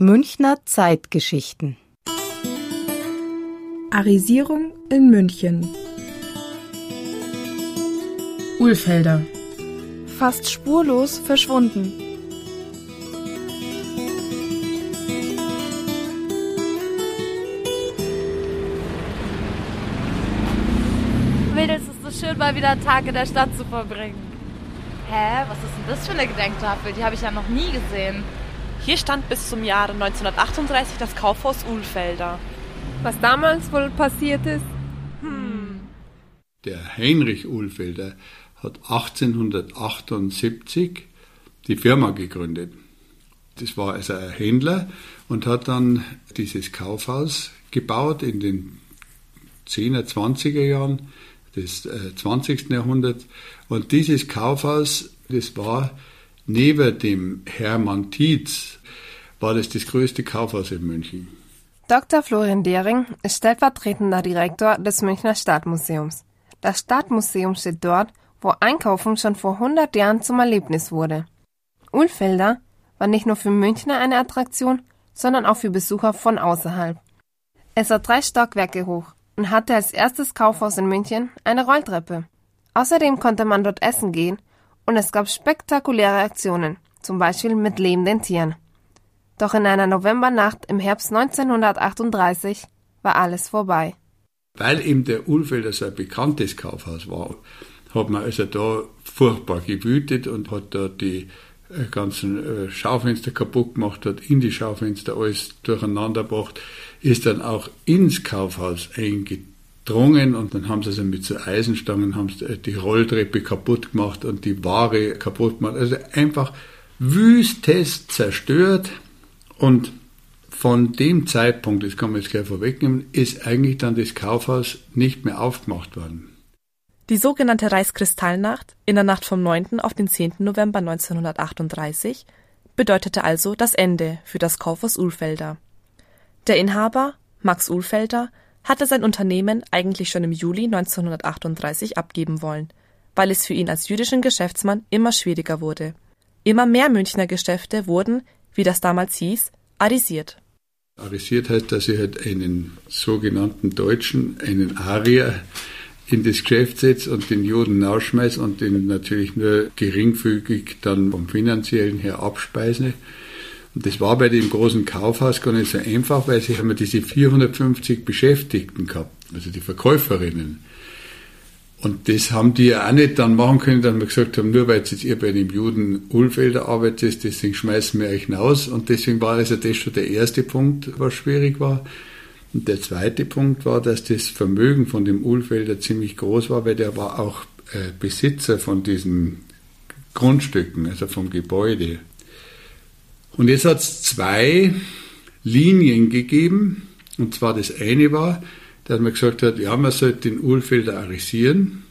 Münchner Zeitgeschichten Arisierung in München Ulfelder Fast spurlos verschwunden. Mädels, es ist so schön, mal wieder einen Tag in der Stadt zu verbringen. Hä, was ist denn das für eine Gedenktafel? Die habe ich ja noch nie gesehen. Hier stand bis zum Jahre 1938 das Kaufhaus Ulfelder. Was damals wohl passiert ist? Hm. Der Heinrich Ulfelder hat 1878 die Firma gegründet. Das war also ein Händler und hat dann dieses Kaufhaus gebaut in den 10er, 20er Jahren des äh, 20. Jahrhunderts. Und dieses Kaufhaus, das war neben dem Hermann Tietz, war das das größte Kaufhaus in München. Dr. Florian Dehring ist stellvertretender Direktor des Münchner Stadtmuseums. Das Stadtmuseum steht dort, wo Einkaufen schon vor 100 Jahren zum Erlebnis wurde. Ulfelder war nicht nur für Münchner eine Attraktion, sondern auch für Besucher von außerhalb. Es war drei Stockwerke hoch und hatte als erstes Kaufhaus in München eine Rolltreppe. Außerdem konnte man dort essen gehen und es gab spektakuläre Aktionen, zum Beispiel mit lebenden Tieren. Doch in einer Novembernacht im Herbst 1938 war alles vorbei. Weil eben der Ulfelder so ein bekanntes Kaufhaus war, hat man also da furchtbar gewütet und hat da die äh, ganzen äh, Schaufenster kaputt gemacht, hat in die Schaufenster alles durcheinander gebracht, ist dann auch ins Kaufhaus eingedrungen und dann haben sie also mit so Eisenstangen haben sie äh, die Rolltreppe kaputt gemacht und die Ware kaputt gemacht. Also einfach wüstest zerstört und von dem Zeitpunkt, das kann man jetzt gleich vorwegnehmen, ist eigentlich dann das Kaufhaus nicht mehr aufgemacht worden. Die sogenannte Reichskristallnacht in der Nacht vom 9. auf den 10. November 1938 bedeutete also das Ende für das Kaufhaus Ulfelder. Der Inhaber, Max Ulfelder, hatte sein Unternehmen eigentlich schon im Juli 1938 abgeben wollen, weil es für ihn als jüdischen Geschäftsmann immer schwieriger wurde. Immer mehr Münchner Geschäfte wurden, wie das damals hieß, arisiert. Arisiert heißt, dass ich halt einen sogenannten Deutschen, einen Arier, in das Geschäft setze und den Juden rausschmeiße und den natürlich nur geringfügig dann vom finanziellen her abspeise. Und das war bei dem großen Kaufhaus gar nicht so einfach, weil sie haben diese 450 Beschäftigten gehabt, also die Verkäuferinnen. Und das haben die ja auch nicht dann machen können, dass wir gesagt haben, nur weil jetzt ihr bei dem Juden Ulfelder arbeitet, deswegen schmeißen wir euch hinaus. Und deswegen war also das schon der erste Punkt, was schwierig war. Und der zweite Punkt war, dass das Vermögen von dem Ulfelder ziemlich groß war, weil der war auch äh, Besitzer von diesen Grundstücken, also vom Gebäude. Und jetzt hat es zwei Linien gegeben. Und zwar das eine war, dass man gesagt hat, ja, man sollte den Ulfelder arisieren,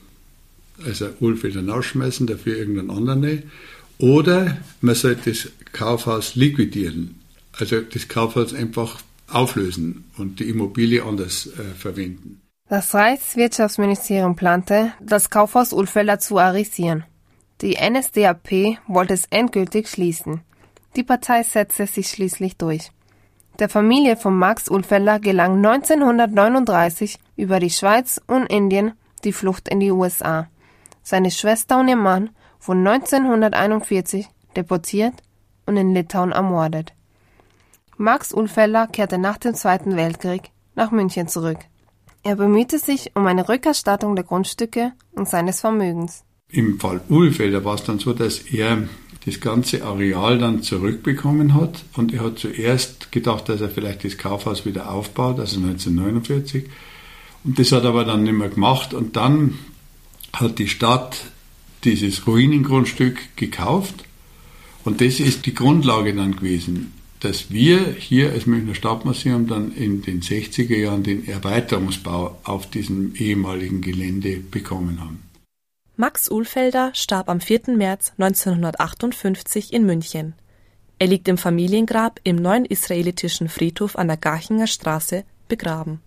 also Ulfelder rausschmeißen, dafür irgendeinen anderen. Oder man sollte das Kaufhaus liquidieren, also das Kaufhaus einfach auflösen und die Immobilie anders äh, verwenden. Das Reichswirtschaftsministerium plante, das Kaufhaus Ulfelder zu arisieren. Die NSDAP wollte es endgültig schließen. Die Partei setzte sich schließlich durch. Der Familie von Max Ulfelder gelang 1939 über die Schweiz und Indien die Flucht in die USA. Seine Schwester und ihr Mann wurden 1941 deportiert und in Litauen ermordet. Max Ulfelder kehrte nach dem Zweiten Weltkrieg nach München zurück. Er bemühte sich um eine Rückerstattung der Grundstücke und seines Vermögens. Im Fall Ulfelder war es dann so, dass er das ganze Areal dann zurückbekommen hat und er hat zuerst gedacht, dass er vielleicht das Kaufhaus wieder aufbaut, also 1949. Und das hat er aber dann nicht mehr gemacht und dann hat die Stadt dieses Ruinengrundstück gekauft und das ist die Grundlage dann gewesen dass wir hier als Münchner Stadtmuseum dann in den 60er Jahren den Erweiterungsbau auf diesem ehemaligen Gelände bekommen haben. Max Ulfelder starb am 4. März 1958 in München. Er liegt im Familiengrab im neuen israelitischen Friedhof an der Garchinger Straße begraben